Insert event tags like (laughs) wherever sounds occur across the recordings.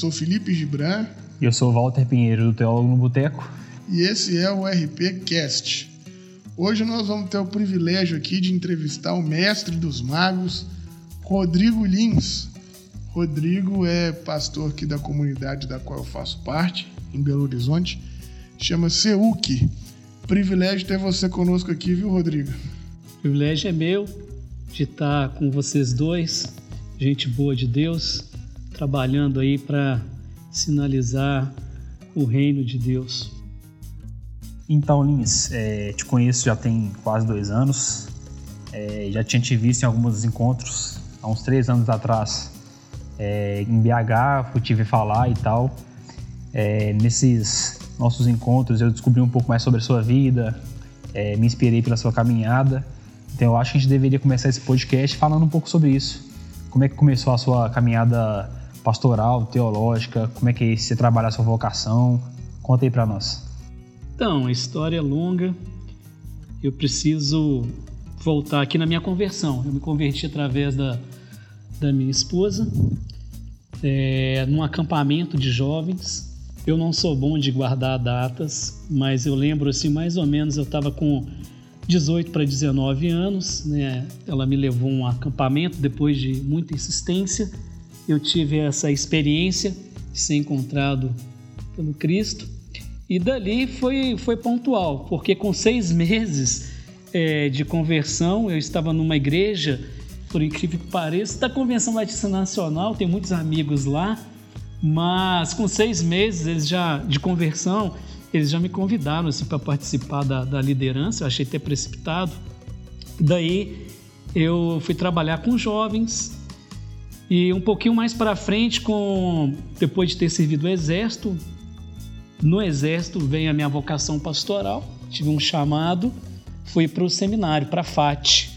sou Felipe Gibran. E eu sou Walter Pinheiro, do Teólogo no Boteco. E esse é o RP Cast. Hoje nós vamos ter o privilégio aqui de entrevistar o mestre dos magos, Rodrigo Lins. Rodrigo é pastor aqui da comunidade da qual eu faço parte, em Belo Horizonte. Chama Seuc. Privilégio ter você conosco aqui, viu, Rodrigo? O privilégio é meu de estar com vocês dois, gente boa de Deus trabalhando aí para sinalizar o reino de Deus. Então, Lins, é, te conheço já tem quase dois anos. É, já tinha te visto em alguns encontros há uns três anos atrás é, em BH, fui te ver falar e tal. É, nesses nossos encontros eu descobri um pouco mais sobre a sua vida, é, me inspirei pela sua caminhada. Então eu acho que a gente deveria começar esse podcast falando um pouco sobre isso. Como é que começou a sua caminhada pastoral, teológica? Como é que você trabalha a sua vocação? Conta aí para nós. Então, a história é longa. Eu preciso voltar aqui na minha conversão. Eu me converti através da, da minha esposa, é, num acampamento de jovens. Eu não sou bom de guardar datas, mas eu lembro assim, mais ou menos, eu estava com 18 para 19 anos, né? Ela me levou a um acampamento depois de muita insistência eu tive essa experiência de ser encontrado pelo Cristo. E dali foi, foi pontual, porque com seis meses é, de conversão, eu estava numa igreja, por incrível que pareça, da Convenção Batista Nacional, tem muitos amigos lá, mas com seis meses eles já de conversão, eles já me convidaram assim, para participar da, da liderança, eu achei até precipitado. Daí eu fui trabalhar com jovens, e um pouquinho mais para frente, com depois de ter servido o exército, no exército vem a minha vocação pastoral. Tive um chamado, fui para o seminário, para FAT.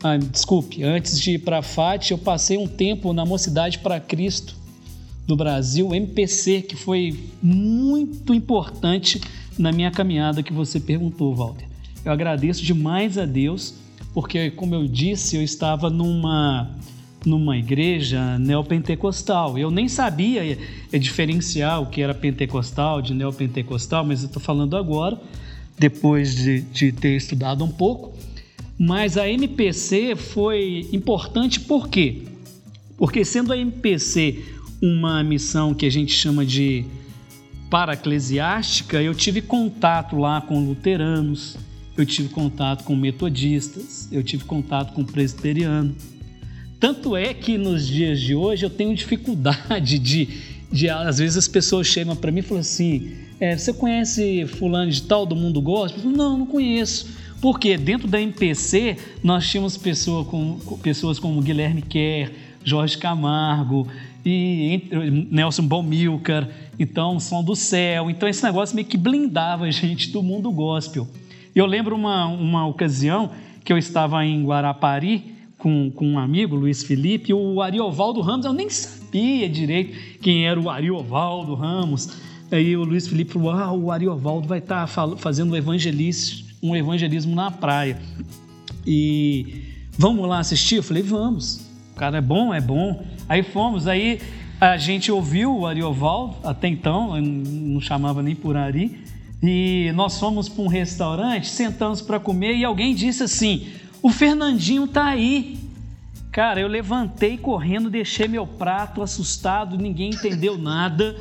Ah, desculpe, antes de ir para FAT, eu passei um tempo na Mocidade para Cristo do Brasil, MPC, que foi muito importante na minha caminhada que você perguntou, Walter. Eu agradeço demais a Deus, porque, como eu disse, eu estava numa numa igreja neopentecostal. Eu nem sabia diferenciar o que era pentecostal de neopentecostal, mas eu estou falando agora, depois de, de ter estudado um pouco. Mas a MPC foi importante por quê? Porque sendo a MPC uma missão que a gente chama de para-eclesiástica, eu tive contato lá com luteranos, eu tive contato com metodistas, eu tive contato com presbiteriano, tanto é que nos dias de hoje eu tenho dificuldade de, de às vezes as pessoas chegam para mim e falam assim: é, você conhece fulano de tal do mundo gospel? Falo, não, não conheço. Porque dentro da MPC nós tínhamos pessoa com, pessoas como Guilherme Kerr, Jorge Camargo e Nelson Baumilcar, então Som do Céu. Então esse negócio meio que blindava a gente do mundo gospel. Eu lembro uma, uma ocasião que eu estava em Guarapari com, com um amigo, Luiz Felipe, o Ariovaldo Ramos, eu nem sabia direito quem era o Ariovaldo Ramos. Aí o Luiz Felipe falou: ah, o Ariovaldo vai estar tá fazendo um evangelismo, um evangelismo na praia. E vamos lá assistir? Eu falei: vamos. O cara é bom, é bom. Aí fomos, aí a gente ouviu o Ariovaldo, até então, não chamava nem por Ari, e nós fomos para um restaurante, sentamos para comer e alguém disse assim: o Fernandinho tá aí. Cara, eu levantei correndo, deixei meu prato assustado, ninguém entendeu nada.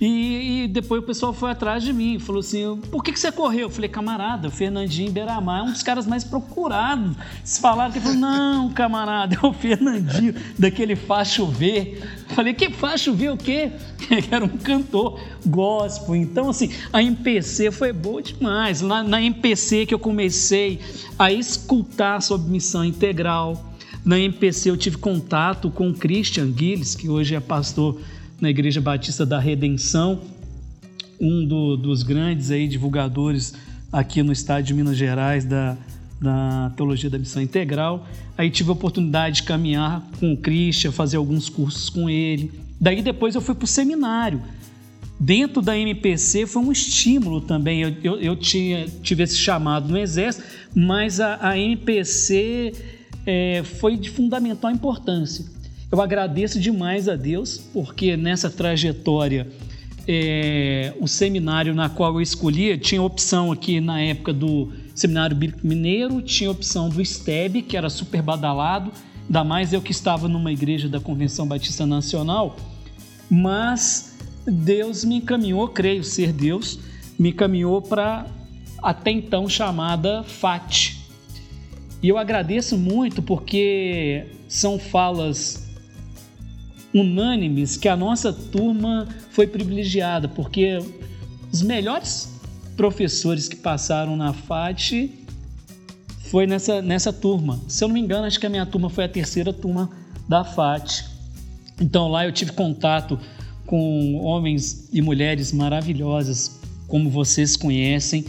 E, e, depois o pessoal foi atrás de mim, falou assim: por que, que você correu? Eu falei, camarada, o Fernandinho Beiramar é um dos caras mais procurados. Eles falaram que falou: não, camarada, é o Fernandinho, daquele Faz Chover. Eu falei, que Faz Chover o quê? (laughs) Ele era um cantor gospel. Então, assim, a MPC foi boa demais. Na, na MPC que eu comecei a escutar sobre missão integral. Na MPC eu tive contato com o Christian Gilles, que hoje é pastor na Igreja Batista da Redenção, um do, dos grandes aí divulgadores aqui no estado de Minas Gerais da, da Teologia da Missão Integral. Aí tive a oportunidade de caminhar com o Christian, fazer alguns cursos com ele. Daí depois eu fui para o seminário. Dentro da MPC foi um estímulo também. Eu, eu, eu tinha, tive esse chamado no Exército, mas a, a MPC é, foi de fundamental importância. Eu agradeço demais a Deus, porque nessa trajetória, é, o seminário na qual eu escolhi, tinha opção aqui na época do Seminário Bíblico Mineiro, tinha opção do STEB, que era super badalado, ainda mais eu que estava numa igreja da Convenção Batista Nacional, mas Deus me encaminhou, creio ser Deus, me encaminhou para até então chamada FAT. E eu agradeço muito porque são falas unânimes que a nossa turma foi privilegiada, porque os melhores professores que passaram na FAT foi nessa, nessa turma. Se eu não me engano, acho que a minha turma foi a terceira turma da FAT. Então lá eu tive contato com homens e mulheres maravilhosas, como vocês conhecem.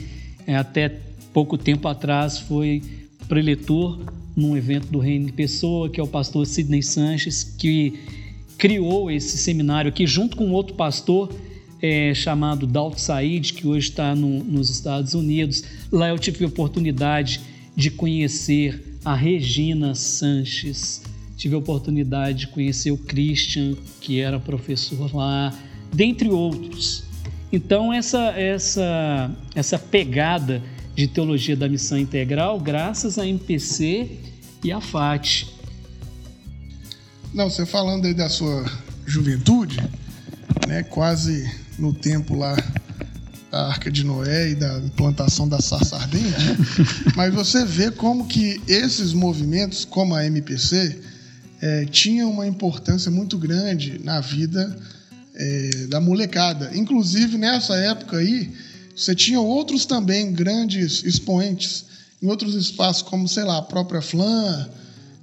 É, até pouco tempo atrás foi preletor num evento do Reino Pessoa, que é o pastor Sidney Sanches, que criou esse seminário aqui junto com outro pastor é, chamado Dalton Said, que hoje está no, nos Estados Unidos. Lá eu tive a oportunidade de conhecer a Regina Sanches, tive a oportunidade de conhecer o Christian, que era professor lá, dentre outros. Então essa essa essa pegada de teologia da missão integral, graças a MPC e a FAT. Não, você falando aí da sua juventude, né, quase no tempo lá da Arca de Noé e da implantação da sarça ardente, (laughs) mas você vê como que esses movimentos, como a MPC, é, tinham uma importância muito grande na vida é, da molecada. Inclusive, nessa época aí, você tinha outros também grandes expoentes em outros espaços, como, sei lá, a própria Flan,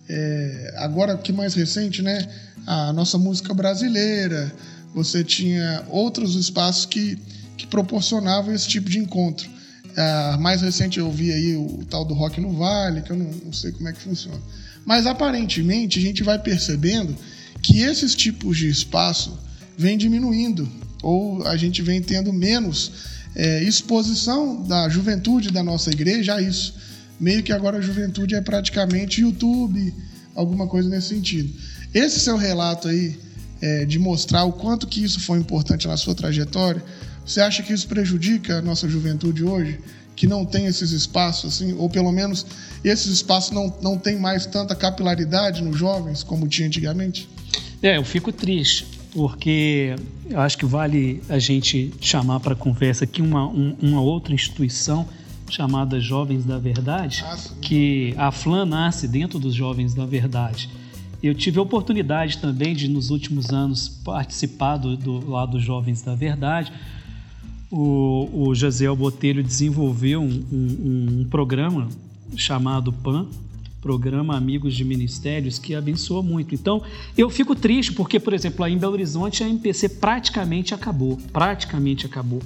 é, agora que mais recente, né? A nossa música brasileira. Você tinha outros espaços que, que proporcionavam esse tipo de encontro. A mais recente eu vi aí o, o tal do Rock no Vale, que eu não, não sei como é que funciona. Mas aparentemente a gente vai percebendo que esses tipos de espaço vêm diminuindo, ou a gente vem tendo menos é, exposição da juventude da nossa igreja a isso meio que agora a juventude é praticamente YouTube, alguma coisa nesse sentido. Esse seu relato aí é, de mostrar o quanto que isso foi importante na sua trajetória, você acha que isso prejudica a nossa juventude hoje? Que não tem esses espaços, assim, ou pelo menos esses espaços não, não tem mais tanta capilaridade nos jovens como tinha antigamente? É, eu fico triste, porque eu acho que vale a gente chamar para conversa aqui uma, um, uma outra instituição chamada Jovens da Verdade, ah, que a FLAN nasce dentro dos Jovens da Verdade. Eu tive a oportunidade também de, nos últimos anos, participar do, do lado dos Jovens da Verdade. O, o José Botelho desenvolveu um, um, um programa chamado PAN, Programa Amigos de Ministérios, que abençoa muito. Então, eu fico triste porque, por exemplo, aí em Belo Horizonte a MPC praticamente acabou, praticamente acabou.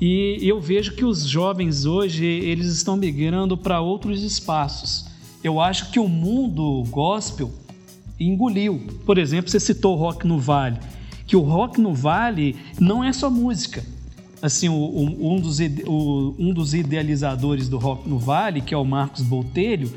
E eu vejo que os jovens hoje eles estão migrando para outros espaços. Eu acho que o mundo gospel engoliu. Por exemplo, você citou o Rock no Vale, que o Rock no Vale não é só música. Assim, o, o, um, dos, o, um dos idealizadores do Rock no Vale, que é o Marcos Botelho,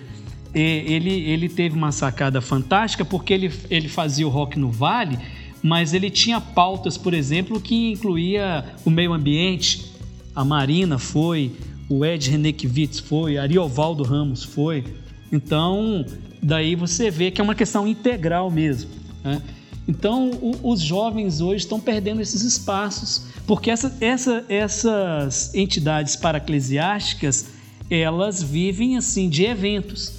ele, ele teve uma sacada fantástica porque ele, ele fazia o Rock no Vale, mas ele tinha pautas, por exemplo, que incluía o meio ambiente, a Marina foi, o Ed Renekiewicz foi, Ariovaldo Ramos foi. Então, daí você vê que é uma questão integral mesmo. Né? Então, o, os jovens hoje estão perdendo esses espaços, porque essa, essa, essas entidades paraclesiásticas, elas vivem assim de eventos.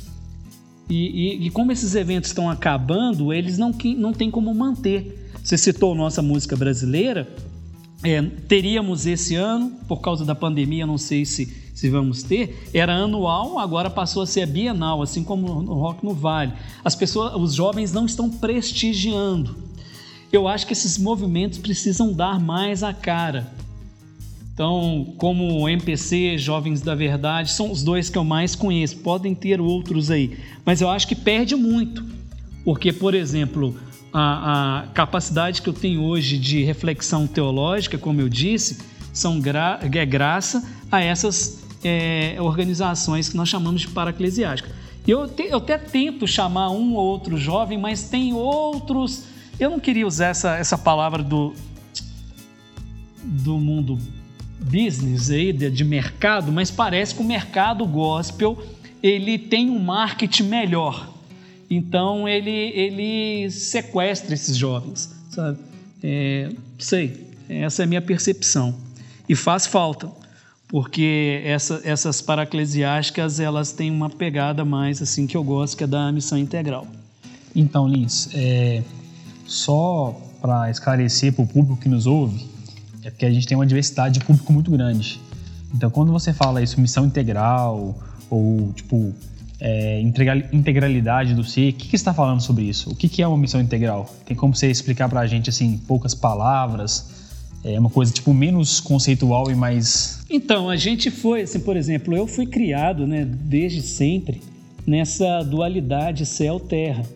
E, e, e, como esses eventos estão acabando, eles não, não têm como manter. Você citou nossa música brasileira, é, teríamos esse ano, por causa da pandemia, não sei se, se vamos ter, era anual, agora passou a ser bienal, assim como no Rock no Vale. As pessoas, os jovens não estão prestigiando. Eu acho que esses movimentos precisam dar mais a cara. Então, como o MPC, Jovens da Verdade, são os dois que eu mais conheço. Podem ter outros aí, mas eu acho que perde muito. Porque, por exemplo, a, a capacidade que eu tenho hoje de reflexão teológica, como eu disse, são gra é graça a essas é, organizações que nós chamamos de paraclesiásticas. Eu, te, eu até tento chamar um ou outro jovem, mas tem outros. Eu não queria usar essa, essa palavra do, do mundo business aí, de, de mercado, mas parece que o mercado gospel ele tem um marketing melhor. Então ele, ele sequestra esses jovens, sabe? É, sei, essa é a minha percepção. E faz falta, porque essa, essas paraclesiásticas elas têm uma pegada mais assim que eu gosto, que é da missão integral. Então, Lins, é, só para esclarecer para o público que nos ouve, é porque a gente tem uma diversidade de público muito grande. Então, quando você fala isso, missão integral, ou tipo, é, integralidade do ser, o que, que está falando sobre isso? O que, que é uma missão integral? Tem como você explicar para a gente, assim, em poucas palavras? É uma coisa, tipo, menos conceitual e mais... Então, a gente foi, assim, por exemplo, eu fui criado, né, desde sempre, nessa dualidade céu-terra.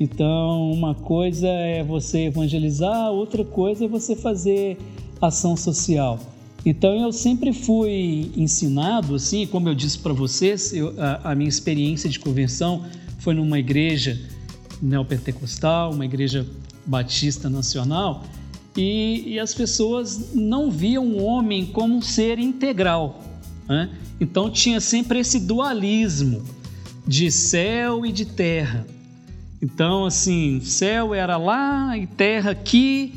Então, uma coisa é você evangelizar, outra coisa é você fazer ação social. Então eu sempre fui ensinado, assim, como eu disse para vocês, eu, a, a, minha experiência de conversão foi numa igreja neopentecostal, uma igreja batista nacional, e, e as pessoas não viam o homem como um ser integral. Né? Então tinha sempre esse dualismo de céu e de terra. Então, assim, céu era lá e terra aqui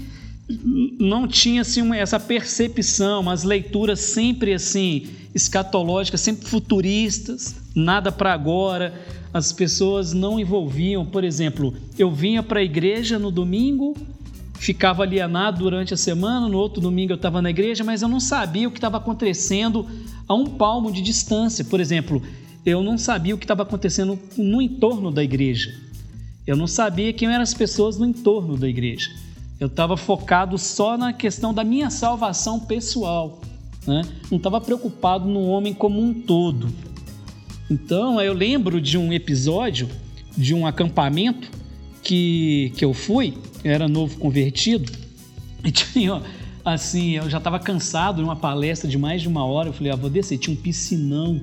não tinha assim essa percepção, as leituras sempre assim escatológicas, sempre futuristas, nada para agora. As pessoas não envolviam, por exemplo, eu vinha para a igreja no domingo, ficava alienado durante a semana, no outro domingo eu estava na igreja, mas eu não sabia o que estava acontecendo a um palmo de distância. Por exemplo, eu não sabia o que estava acontecendo no entorno da igreja. Eu não sabia quem eram as pessoas no entorno da igreja. Eu estava focado só na questão da minha salvação pessoal. Né? Não estava preocupado no homem como um todo. Então, eu lembro de um episódio de um acampamento que, que eu fui, era novo convertido, e (laughs) tinha, assim, eu já estava cansado de uma palestra de mais de uma hora. Eu falei, ah, vou descer, tinha um piscinão.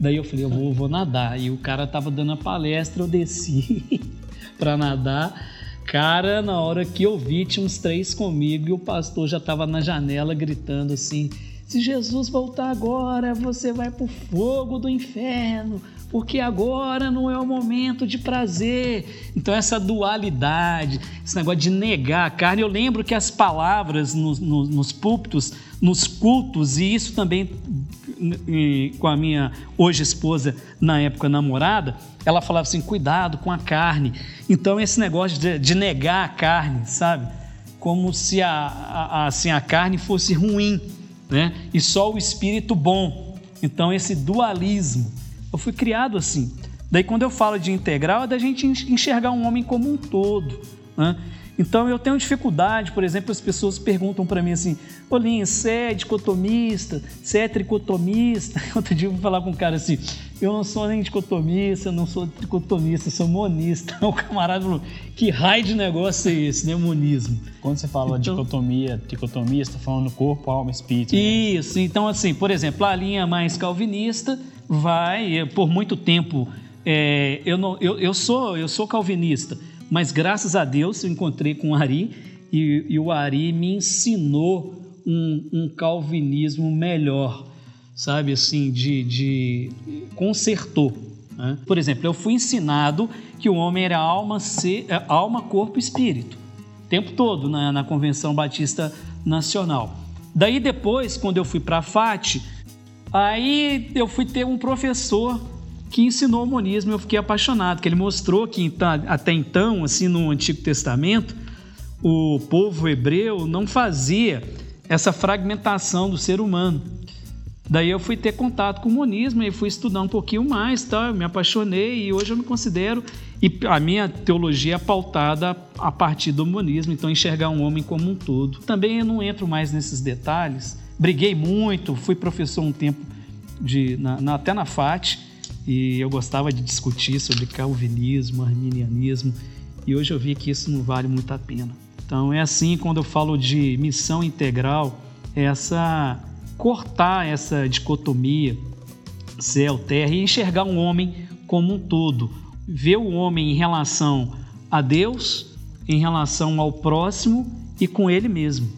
Daí eu falei, eu vou, vou nadar. E o cara estava dando a palestra, eu desci (laughs) para nadar. Cara, na hora que eu vi, tinha uns três comigo e o pastor já estava na janela gritando assim: se Jesus voltar agora, você vai para o fogo do inferno, porque agora não é o momento de prazer. Então, essa dualidade, esse negócio de negar a carne. Eu lembro que as palavras nos, nos, nos púlpitos, nos cultos, e isso também com a minha hoje esposa, na época namorada, ela falava assim: cuidado com a carne. Então, esse negócio de, de negar a carne, sabe? Como se a, a, assim, a carne fosse ruim, né? E só o espírito bom. Então, esse dualismo. Eu fui criado assim. Daí, quando eu falo de integral, é da gente enxergar um homem como um todo. Né? Então eu tenho dificuldade, por exemplo, as pessoas perguntam para mim assim: Olinho, você é dicotomista? Você é tricotomista? (laughs) Outro dia eu vou falar com um cara assim: Eu não sou nem dicotomista, não sou tricotomista, sou monista. (laughs) O camarada falou: Que raio de negócio é esse, né? Monismo. Quando você fala então, dicotomia, tricotomia, você está falando corpo, alma, espírito. Né? Isso, então assim, por exemplo, a linha mais calvinista vai, por muito tempo, é, eu, não, eu, eu, sou, eu sou calvinista mas graças a Deus eu encontrei com o Ari e, e o Ari me ensinou um, um, calvinismo melhor, sabe assim, de, de consertou. Né? Por exemplo, eu fui ensinado que o homem era alma, ser, é, alma corpo e espírito, o tempo todo na, na Convenção Batista Nacional. Daí depois, quando eu fui para a FAT, aí eu fui ter um professor que ensinou o monismo e eu fiquei apaixonado, que ele mostrou que então, até então, assim no Antigo Testamento, o povo hebreu não fazia essa fragmentação do ser humano. Daí eu fui ter contato com o monismo e fui estudar um pouquinho mais, tá? eu me apaixonei e hoje eu me considero e a minha teologia é pautada a partir do monismo, então enxergar um homem como um todo. Também eu não entro mais nesses detalhes. Briguei muito, fui professor um tempo de na, na, até na FAT e eu gostava de discutir sobre calvinismo, arminianismo, e hoje eu vi que isso não vale muito a pena. Então é assim quando eu falo de missão integral, é essa cortar essa dicotomia céu, terra e enxergar um homem como um todo, ver o homem em relação a Deus, em relação ao próximo e com ele mesmo.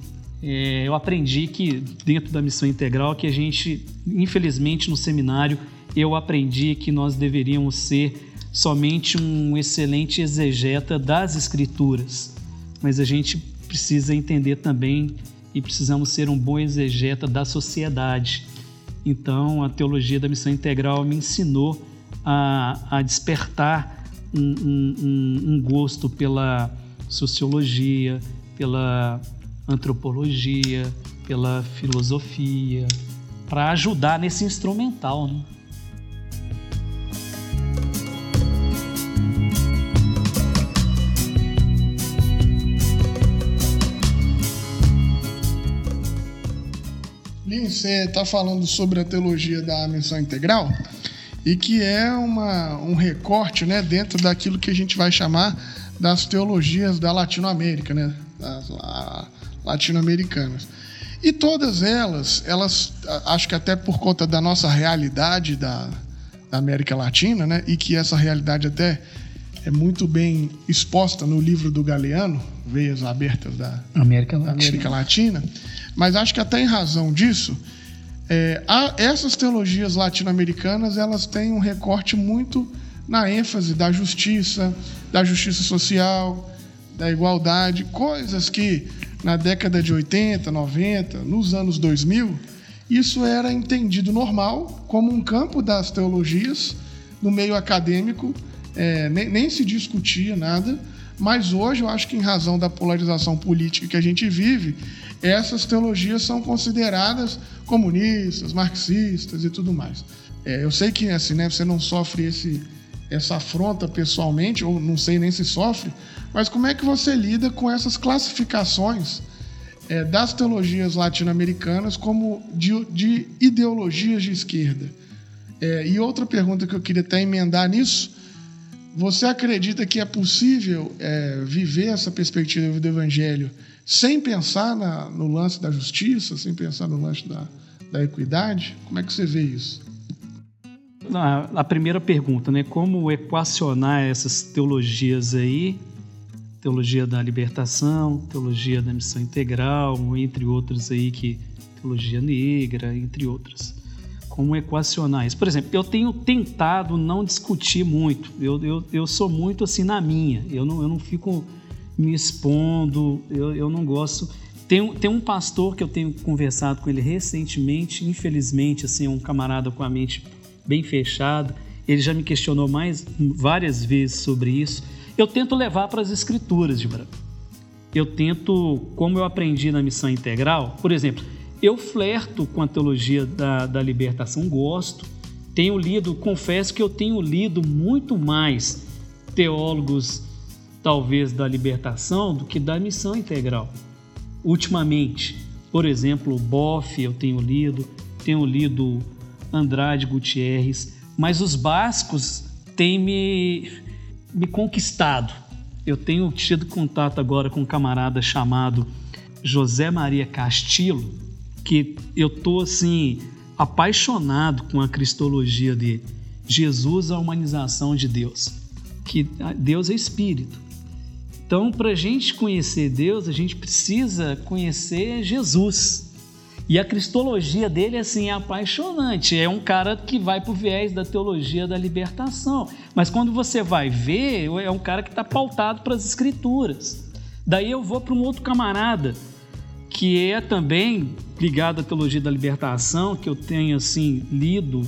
É, eu aprendi que dentro da missão integral que a gente, infelizmente no seminário, eu aprendi que nós deveríamos ser somente um excelente exegeta das escrituras, mas a gente precisa entender também e precisamos ser um bom exegeta da sociedade. Então, a teologia da missão integral me ensinou a, a despertar um, um, um gosto pela sociologia, pela antropologia, pela filosofia, para ajudar nesse instrumental. Né? Você está falando sobre a teologia da missão integral e que é uma, um recorte né, dentro daquilo que a gente vai chamar das teologias da Latinoamérica, né, das latino-americanas. E todas elas, elas, acho que até por conta da nossa realidade da, da América Latina, né, e que essa realidade até é muito bem exposta no livro do Galeano, Veias Abertas da América Latina. América Latina. Mas acho que até em razão disso, é, a, essas teologias latino-americanas elas têm um recorte muito na ênfase da justiça, da justiça social, da igualdade, coisas que na década de 80, 90, nos anos 2000, isso era entendido normal como um campo das teologias no meio acadêmico é, nem, nem se discutia nada, mas hoje eu acho que, em razão da polarização política que a gente vive, essas teologias são consideradas comunistas, marxistas e tudo mais. É, eu sei que assim, né, você não sofre esse, essa afronta pessoalmente, ou não sei nem se sofre, mas como é que você lida com essas classificações é, das teologias latino-americanas como de, de, ideologias de esquerda? É, e outra pergunta que eu queria até emendar nisso você acredita que é possível é, viver essa perspectiva do Evangelho sem pensar na, no lance da justiça, sem pensar no lance da, da equidade? Como é que você vê isso? A, a primeira pergunta, né? Como equacionar essas teologias aí? Teologia da libertação, teologia da missão integral, entre outras aí que teologia negra, entre outras como equacionar isso. Por exemplo, eu tenho tentado não discutir muito. Eu, eu, eu sou muito assim na minha. Eu não, eu não fico me expondo. Eu, eu não gosto. Tem, tem um pastor que eu tenho conversado com ele recentemente. Infelizmente, assim, é um camarada com a mente bem fechada. Ele já me questionou mais várias vezes sobre isso. Eu tento levar para as escrituras, de branco. Eu tento, como eu aprendi na missão integral, por exemplo, eu flerto com a teologia da, da libertação, gosto. Tenho lido, confesso que eu tenho lido muito mais teólogos, talvez, da libertação do que da missão integral. Ultimamente, por exemplo, Boff eu tenho lido, tenho lido Andrade Gutierrez, mas os bascos têm me, me conquistado. Eu tenho tido contato agora com um camarada chamado José Maria Castillo, que eu tô assim apaixonado com a cristologia dele. Jesus a humanização de Deus, que Deus é espírito. Então, para a gente conhecer Deus, a gente precisa conhecer Jesus. E a cristologia dele assim é apaixonante. É um cara que vai para o viés da teologia da libertação. Mas quando você vai ver, é um cara que está pautado para as escrituras. Daí eu vou para um outro camarada que é também ligado à teologia da libertação, que eu tenho assim lido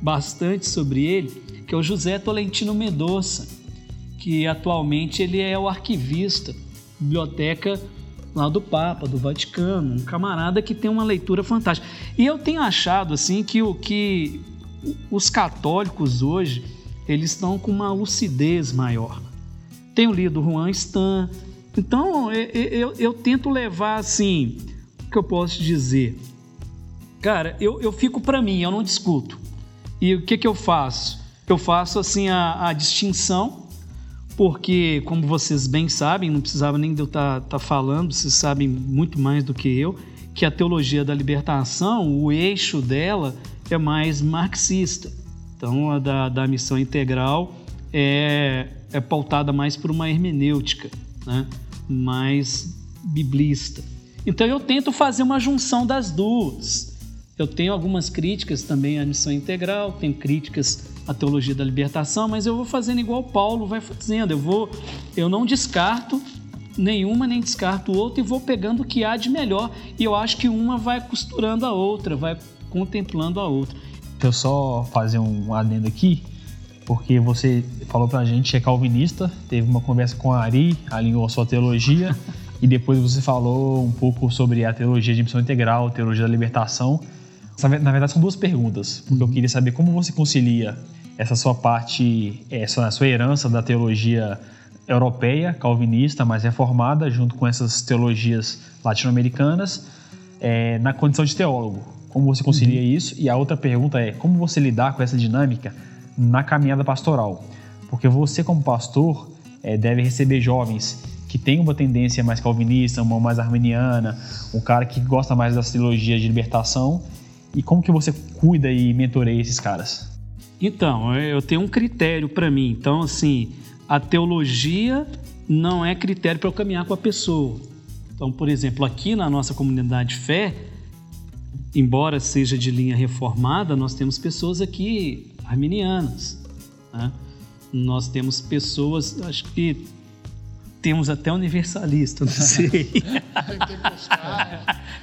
bastante sobre ele, que é o José Tolentino Mendonça, que atualmente ele é o arquivista, biblioteca lá do Papa, do Vaticano, um camarada que tem uma leitura fantástica. E eu tenho achado assim que o que os católicos hoje eles estão com uma lucidez maior. Tenho lido Juan Stan, então, eu, eu, eu, tento levar assim, que eu posso dizer? Cara, eu, eu fico para mim, eu não discuto. E o que, que eu faço? Eu faço assim a, a distinção, porque, como vocês bem sabem, não precisava nem de eu estar tá, tá falando, vocês sabem muito mais do que eu, que a teologia da libertação, o eixo dela é mais marxista. Então, a da, da missão integral é, é pautada mais por uma hermenêutica, né? mais biblista. Então, eu tento fazer uma junção das duas. Eu tenho algumas críticas também à missão integral, tenho críticas à teologia da libertação, mas eu vou fazendo igual Paulo vai fazendo. Eu vou, eu não descarto nenhuma nem descarto outra e vou pegando o que há de melhor. E eu acho que uma vai costurando a outra, vai contemplando a outra. Deixa eu só fazer um adendo aqui, porque você falou pra gente que é calvinista, teve uma conversa com a Ari, alinhou a sua teologia, (laughs) e depois você falou um pouco sobre a teologia de missão integral, teologia da libertação. Na verdade, são duas perguntas, porque eu queria saber como você concilia essa sua parte, essa sua herança da teologia europeia, calvinista, mais reformada, junto com essas teologias latino-americanas, é, na condição de teólogo. Como você concilia uhum. isso? E a outra pergunta é, como você lidar com essa dinâmica na caminhada pastoral? Porque você, como pastor, é, deve receber jovens que têm uma tendência mais calvinista, uma mais arminiana, um cara que gosta mais das teologias de libertação e como que você cuida e mentoreia esses caras? Então, eu tenho um critério para mim. Então, assim, a teologia não é critério para eu caminhar com a pessoa. Então, por exemplo, aqui na nossa comunidade de fé, embora seja de linha reformada, nós temos pessoas aqui arminianas. Né? Nós temos pessoas, acho que temos até universalista, não (laughs) sei. Pentecostal.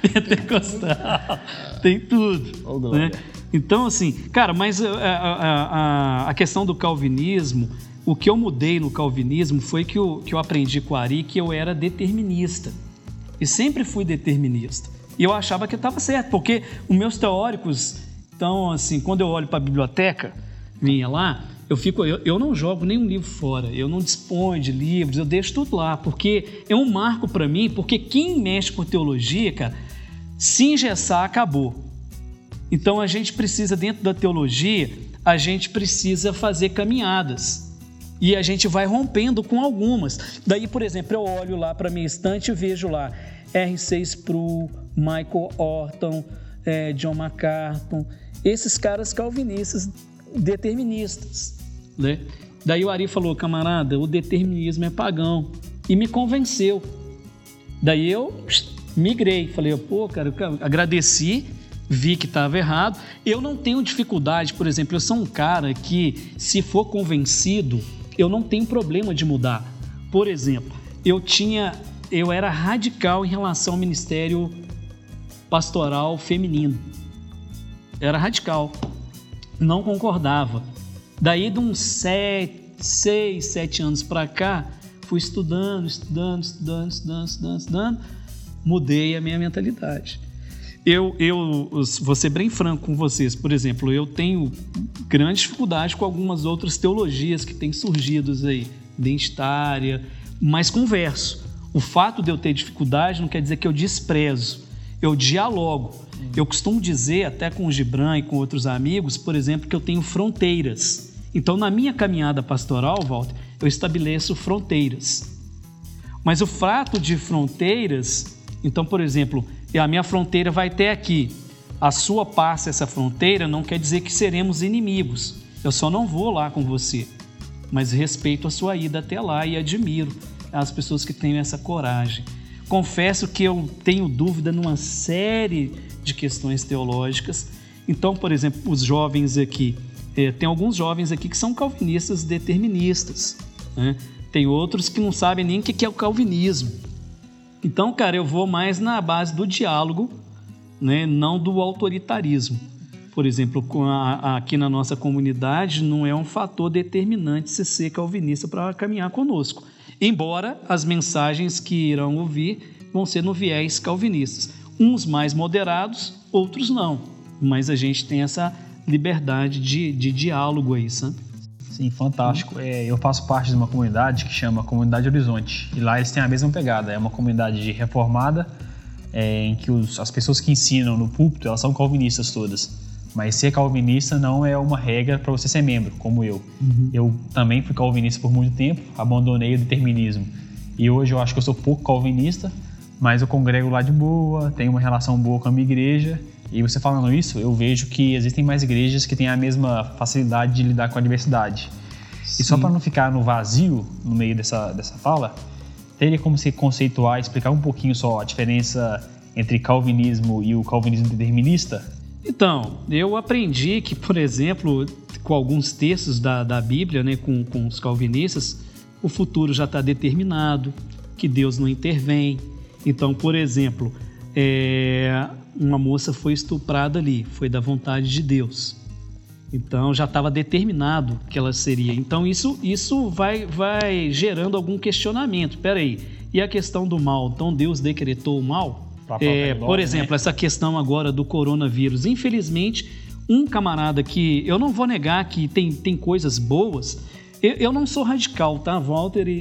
(laughs) Pentecostal. Tem tudo. Né? Então, assim, cara, mas a, a, a, a, questão do calvinismo, o que eu mudei no calvinismo foi que eu, que eu aprendi com o Ari que eu era determinista. E sempre fui determinista. E eu achava que estava certo, porque os meus teóricos, então, assim, quando eu olho para a biblioteca, vinha lá, eu fico, eu, eu não jogo nenhum livro fora, eu não disponho de livros, eu deixo tudo lá, porque é um marco para mim, porque quem mexe com teologia, cara, se engessar, acabou. Então a gente precisa, dentro da teologia, a gente precisa fazer caminhadas. E a gente vai rompendo com algumas. Daí, por exemplo, eu olho lá para minha estante e vejo lá R6 Pro, Michael Orton, é, John MacArthur, esses caras calvinistas deterministas. Né? Daí o Ari falou, camarada, o determinismo é pagão. E me convenceu. Daí eu migrei. Falei, pô, cara, agradeci, vi que estava errado. Eu não tenho dificuldade, por exemplo, eu sou um cara que, se for convencido, eu não tenho problema de mudar. Por exemplo, eu tinha, eu era radical em relação ao ministério pastoral feminino. Era radical não concordava. Daí de uns sete, seis, sete anos para cá, fui estudando, estudando, estudando, estudando, estudando, estudando, mudei a minha mentalidade. Eu, eu vou ser bem franco com vocês, por exemplo, eu tenho grande dificuldade com algumas outras teologias que têm surgido aí, identitária, mas converso. O fato de eu ter dificuldade não quer dizer que eu desprezo, eu dialogo. Eu costumo dizer, até com o Gibran e com outros amigos, por exemplo, que eu tenho fronteiras. Então, na minha caminhada pastoral, Walter, eu estabeleço fronteiras. Mas o fato de fronteiras, então, por exemplo, a minha fronteira vai até aqui. A sua passa essa fronteira não quer dizer que seremos inimigos. Eu só não vou lá com você. Mas respeito a sua ida até lá e admiro as pessoas que têm essa coragem. Confesso que eu tenho dúvida numa série de questões teológicas. Então, por exemplo, os jovens aqui, tem alguns jovens aqui que são calvinistas deterministas. Né? Tem outros que não sabem nem o que é o calvinismo. Então, cara, eu vou mais na base do diálogo, né? não do autoritarismo. Por exemplo, aqui na nossa comunidade não é um fator determinante se ser calvinista para caminhar conosco embora as mensagens que irão ouvir vão ser no viés calvinistas. Uns mais moderados, outros não. Mas a gente tem essa liberdade de, de diálogo aí, sabe? Sim, fantástico. É, eu faço parte de uma comunidade que chama Comunidade Horizonte. E lá eles têm a mesma pegada. É uma comunidade reformada é, em que os, as pessoas que ensinam no púlpito, elas são calvinistas todas. Mas ser calvinista não é uma regra para você ser membro, como eu. Uhum. Eu também fui calvinista por muito tempo, abandonei o determinismo. E hoje eu acho que eu sou pouco calvinista, mas eu congrego lá de boa, tenho uma relação boa com a minha igreja. E você falando isso, eu vejo que existem mais igrejas que têm a mesma facilidade de lidar com a diversidade. Sim. E só para não ficar no vazio no meio dessa, dessa fala, teria como se conceituar, explicar um pouquinho só a diferença entre calvinismo e o calvinismo determinista? Então, eu aprendi que, por exemplo, com alguns textos da, da Bíblia, né, com, com os calvinistas, o futuro já está determinado, que Deus não intervém. Então, por exemplo, é, uma moça foi estuprada ali, foi da vontade de Deus. Então já estava determinado que ela seria. Então isso, isso vai, vai gerando algum questionamento. Espera aí, e a questão do mal? Então Deus decretou o mal? É, por né? exemplo, né? essa questão agora do coronavírus. Infelizmente, um camarada que eu não vou negar que tem, tem coisas boas. Eu, eu não sou radical, tá? Walter e,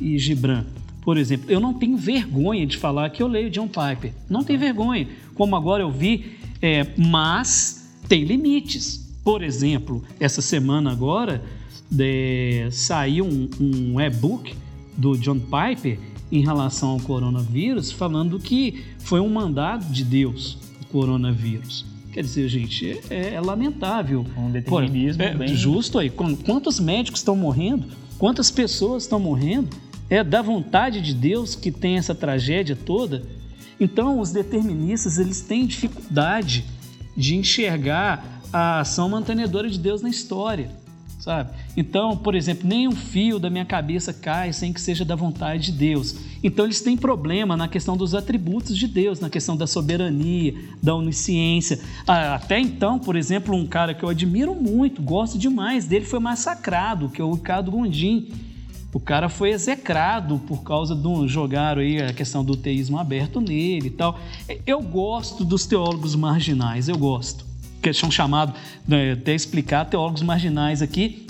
e, e Gibran. Por exemplo, eu não tenho vergonha de falar que eu leio John Piper. Não tenho vergonha. Como agora eu vi, é, mas tem limites. Por exemplo, essa semana agora de, saiu um, um e-book do John Piper em relação ao coronavírus, falando que foi um mandado de Deus o coronavírus. Quer dizer, gente, é, é lamentável. Um determinismo é, bem... Justo aí. Quantos médicos estão morrendo? Quantas pessoas estão morrendo? É da vontade de Deus que tem essa tragédia toda? Então, os deterministas, eles têm dificuldade de enxergar a ação mantenedora de Deus na história sabe? Então, por exemplo, nem um fio da minha cabeça cai sem que seja da vontade de Deus. Então, eles têm problema na questão dos atributos de Deus, na questão da soberania, da onisciência. Até então, por exemplo, um cara que eu admiro muito, gosto demais dele, foi massacrado, que é o Ricardo Gondim. O cara foi execrado por causa de jogaram aí a questão do teísmo aberto nele e tal. Eu gosto dos teólogos marginais, eu gosto que são chamados, né, até explicar, teólogos marginais aqui,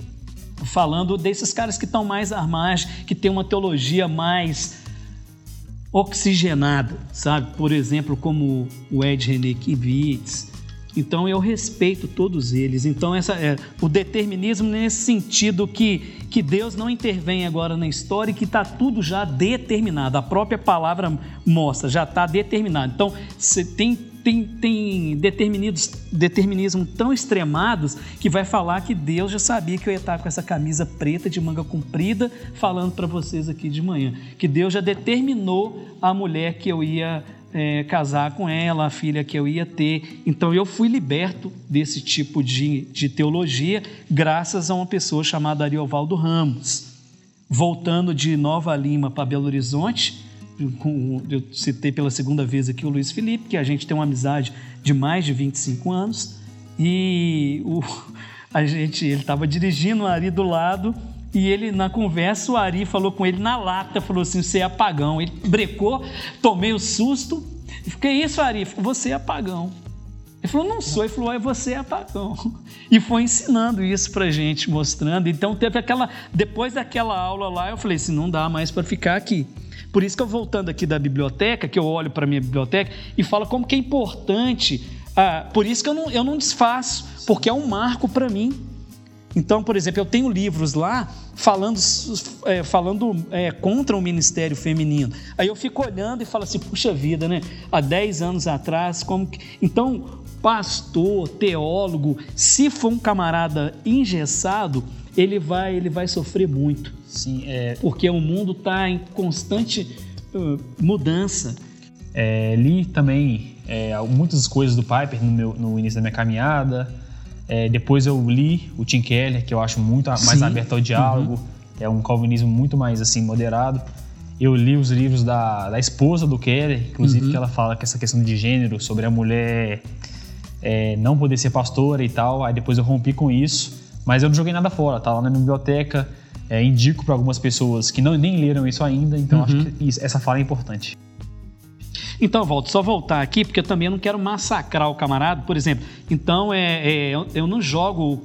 falando desses caras que estão mais margem, que tem uma teologia mais oxigenada, sabe? Por exemplo, como o Ed René Kivitz. Então eu respeito todos eles. Então essa é o determinismo nesse sentido que, que Deus não intervém agora na história e que está tudo já determinado. A própria palavra mostra, já está determinado. Então você tem tem, tem determinismo tão extremados que vai falar que Deus já sabia que eu ia estar com essa camisa preta de manga comprida falando para vocês aqui de manhã. Que Deus já determinou a mulher que eu ia é, casar com ela, a filha que eu ia ter. Então eu fui liberto desse tipo de, de teologia graças a uma pessoa chamada Ariovaldo Ramos. Voltando de Nova Lima para Belo Horizonte, eu citei pela segunda vez aqui o Luiz Felipe, que a gente tem uma amizade de mais de 25 anos, e o, a gente, ele estava dirigindo o Ari do lado, e ele, na conversa, o Ari falou com ele na lata, falou assim, você é apagão. Ele brecou, tomei o susto, fiquei, isso, Ari? Você é apagão. Ele falou, não sou. Ele falou, é você é apagão. E foi ensinando isso pra gente, mostrando. Então teve aquela. Depois daquela aula lá, eu falei assim: não dá mais para ficar aqui. Por isso que eu voltando aqui da biblioteca, que eu olho para minha biblioteca e falo como que é importante. Ah, por isso que eu não, eu não desfaço, porque é um marco para mim. Então, por exemplo, eu tenho livros lá falando, é, falando é, contra o ministério feminino. Aí eu fico olhando e falo assim, puxa vida, né? Há 10 anos atrás, como que... Então, pastor, teólogo, se for um camarada engessado, ele vai, ele vai sofrer muito. Sim, é... Porque o mundo está em constante uh, mudança. É, li também é, muitas coisas do Piper no, meu, no início da minha caminhada. É, depois eu li o Tim Keller, que eu acho muito mais Sim. aberto ao diálogo. Uhum. É um calvinismo muito mais assim moderado. Eu li os livros da, da esposa do Keller, inclusive uhum. que ela fala que essa questão de gênero, sobre a mulher é, não poder ser pastora e tal. Aí depois eu rompi com isso. Mas eu não joguei nada fora, tá lá na biblioteca. É, indico para algumas pessoas que não, nem leram isso ainda, então uhum. acho que isso, essa fala é importante. Então, volto, só voltar aqui, porque eu também não quero massacrar o camarada, por exemplo. Então, é, é eu não jogo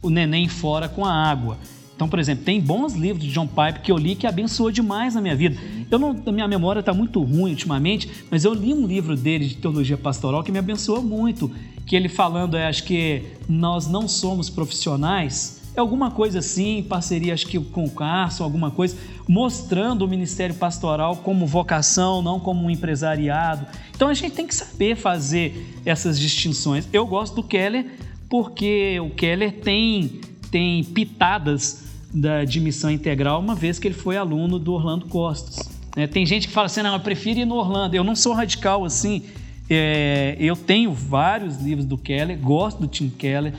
o neném fora com a água. Então, por exemplo, tem bons livros de John Piper que eu li que abençoou demais na minha vida. Eu não, a minha memória está muito ruim ultimamente, mas eu li um livro dele de teologia pastoral que me abençoou muito. Que ele falando, é, acho que nós não somos profissionais é alguma coisa assim, parceria acho que com o Carson, alguma coisa, mostrando o ministério pastoral como vocação, não como um empresariado. Então a gente tem que saber fazer essas distinções. Eu gosto do Keller porque o Keller tem, tem pitadas da, de missão integral, uma vez que ele foi aluno do Orlando Costas. É, tem gente que fala assim, não, eu prefiro ir no Orlando. Eu não sou radical assim. É, eu tenho vários livros do Keller, gosto do Tim Keller,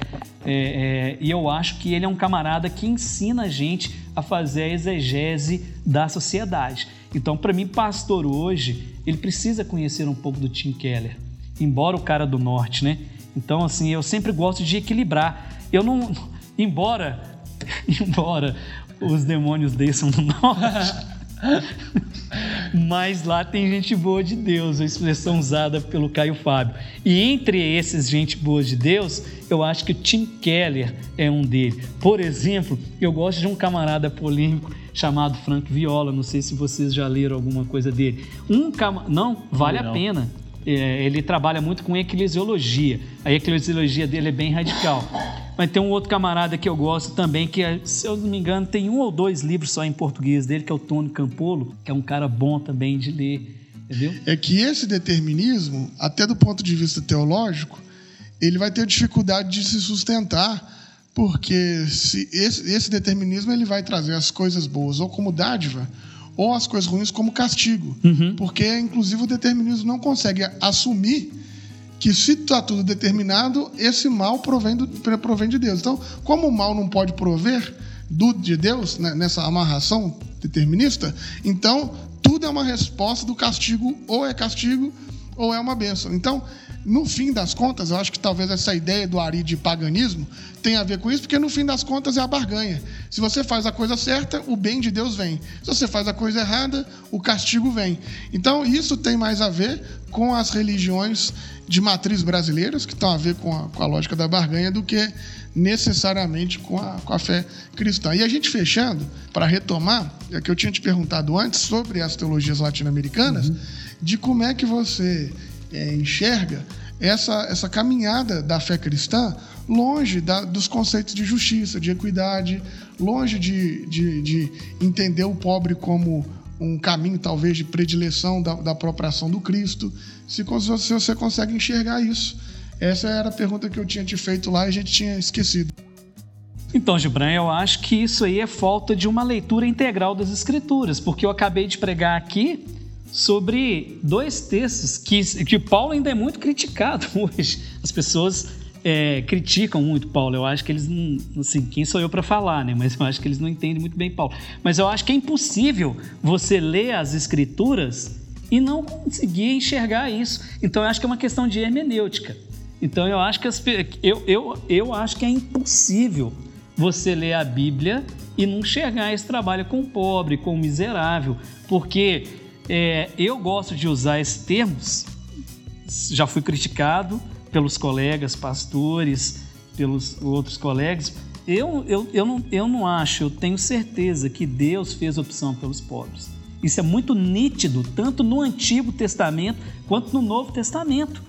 é, é, e eu acho que ele é um camarada que ensina a gente a fazer a exegese da sociedade. Então, para mim, pastor hoje, ele precisa conhecer um pouco do Tim Keller, embora o cara do norte, né? Então, assim, eu sempre gosto de equilibrar. Eu não. (laughs) Embora. (laughs) Embora os demônios desçam do norte. (laughs) (laughs) Mas lá tem gente boa de Deus, a expressão usada pelo Caio Fábio. E entre esses gente boa de Deus, eu acho que o Tim Keller é um dele. Por exemplo, eu gosto de um camarada polêmico chamado Frank Viola. Não sei se vocês já leram alguma coisa dele. Um cam... Não, vale não. a pena. É, ele trabalha muito com eclesiologia. A eclesiologia dele é bem radical. Mas tem um outro camarada que eu gosto também, que, se eu não me engano, tem um ou dois livros só em português dele, que é o Tony Campolo, que é um cara bom também de ler. Entendeu? É que esse determinismo, até do ponto de vista teológico, ele vai ter dificuldade de se sustentar, porque se esse, esse determinismo ele vai trazer as coisas boas ou como dádiva, ou as coisas ruins como castigo. Uhum. Porque, inclusive, o determinismo não consegue assumir que se está tudo determinado, esse mal provém, do, provém de Deus. Então, como o mal não pode prover do, de Deus, né, nessa amarração determinista, então tudo é uma resposta do castigo, ou é castigo, ou é uma bênção. Então, no fim das contas, eu acho que talvez essa ideia do Ari de paganismo tenha a ver com isso, porque no fim das contas é a barganha. Se você faz a coisa certa, o bem de Deus vem. Se você faz a coisa errada, o castigo vem. Então, isso tem mais a ver com as religiões de matriz brasileiras, que estão a ver com a, com a lógica da barganha, do que necessariamente com a, com a fé cristã. E a gente fechando, para retomar, é que eu tinha te perguntado antes sobre as teologias latino-americanas, uhum. de como é que você é, enxerga essa, essa caminhada da fé cristã longe da, dos conceitos de justiça, de equidade, longe de, de, de, entender o pobre como um caminho, talvez, de predileção da, da própria ação do Cristo. Se, se você consegue enxergar isso. Essa era a pergunta que eu tinha te feito lá e a gente tinha esquecido. Então, Gibran, eu acho que isso aí é falta de uma leitura integral das Escrituras, porque eu acabei de pregar aqui sobre dois textos que, que Paulo ainda é muito criticado (laughs) hoje. As pessoas é, criticam muito Paulo. Eu acho que eles não. Assim, quem sou eu para falar, né? Mas eu acho que eles não entendem muito bem Paulo. Mas eu acho que é impossível você ler as Escrituras e não conseguir enxergar isso. Então eu acho que é uma questão de hermenêutica. Então eu acho que as, eu, eu, eu acho que é impossível você ler a Bíblia e não enxergar esse trabalho com o pobre, com o miserável, porque é, eu gosto de usar esses termos, já fui criticado pelos colegas pastores, pelos outros colegas. Eu, eu, eu, não, eu não acho, eu tenho certeza que Deus fez opção pelos pobres. Isso é muito nítido, tanto no Antigo Testamento quanto no Novo Testamento.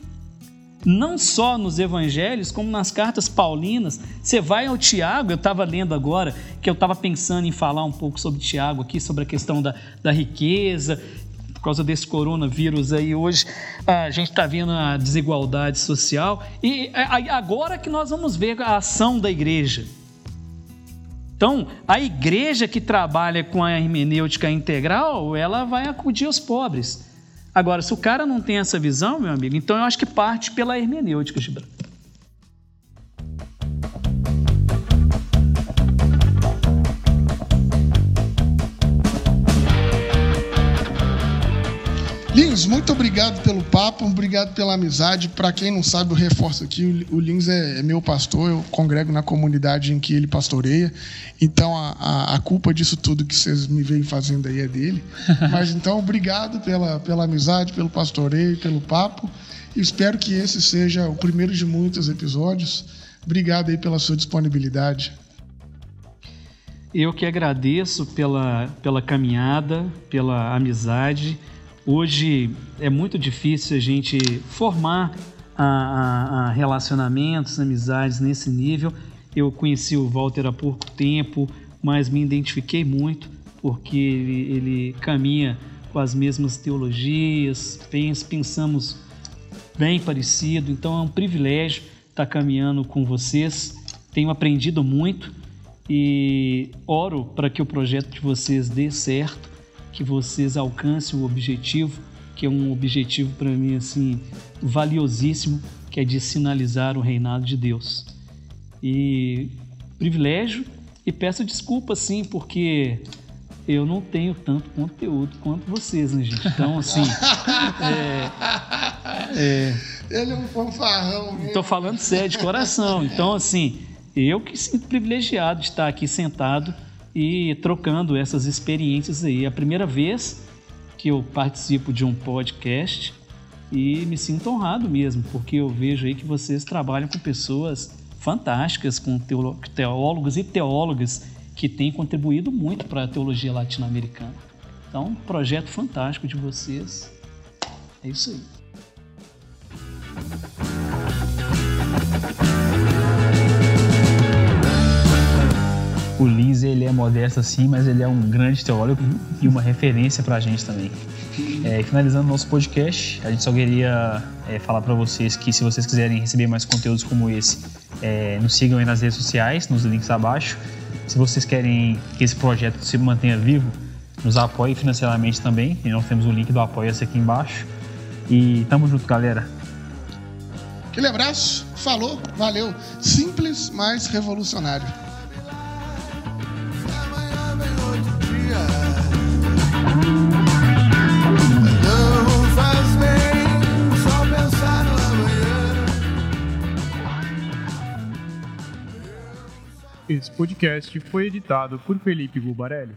Não só nos evangelhos, como nas cartas paulinas. Você vai ao Tiago, eu estava lendo agora, que eu estava pensando em falar um pouco sobre Tiago aqui, sobre a questão da, da riqueza, causa desse coronavírus aí hoje a gente está vendo a desigualdade social e agora que nós vamos ver a ação da igreja. Então, a igreja que trabalha com a hermenêutica integral, ela vai acudir os pobres. Agora, se o cara não tem essa visão, meu amigo, então eu acho que parte pela hermenêutica, Gibran. Lins, muito obrigado pelo papo, obrigado pela amizade. Para quem não sabe, eu reforço aqui: o Lins é, é, meu pastor, eu congrego na comunidade em que ele pastoreia. Então a, a, a culpa disso tudo que vocês me veem fazendo aí é dele. (laughs) Mas então, obrigado pela, pela amizade, pelo pastoreio, pelo papo. Espero que esse seja o primeiro de muitos episódios. Obrigado aí pela sua disponibilidade. Eu que agradeço pela, pela caminhada, pela amizade. Hoje é muito difícil a gente formar a, a, a relacionamentos, amizades nesse nível. Eu conheci o Walter há pouco tempo, mas me identifiquei muito porque ele, ele caminha com as mesmas teologias, pensamos bem parecido, então é um privilégio estar caminhando com vocês. Tenho aprendido muito e oro para que o projeto de vocês dê certo, que vocês alcancem o objetivo, que é um objetivo para mim assim valiosíssimo, que é de sinalizar o reinado de Deus. E privilégio e peço desculpa sim, porque eu não tenho tanto conteúdo quanto vocês, né, gente? Então, assim. (laughs) é, é, Ele é um fanfarrão mesmo. Tô falando sério, de coração. Então, assim, eu que sinto privilegiado de estar aqui sentado e trocando essas experiências aí. É a primeira vez que eu participo de um podcast e me sinto honrado mesmo, porque eu vejo aí que vocês trabalham com pessoas fantásticas, com teólogos e teólogas que tem contribuído muito para a teologia latino-americana. Então, um projeto fantástico de vocês. É isso aí. O Lins, ele é modesto assim, mas ele é um grande teólogo e uma referência para a gente também. É, finalizando nosso podcast, a gente só queria é, falar para vocês que se vocês quiserem receber mais conteúdos como esse, é, nos sigam aí nas redes sociais, nos links abaixo. Se vocês querem que esse projeto se mantenha vivo, nos apoie financeiramente também. E nós temos o link do Apoia-se aqui embaixo. E tamo junto, galera. Aquele abraço, falou, valeu. Simples, mas revolucionário. Esse podcast foi editado por Felipe Bubarelli.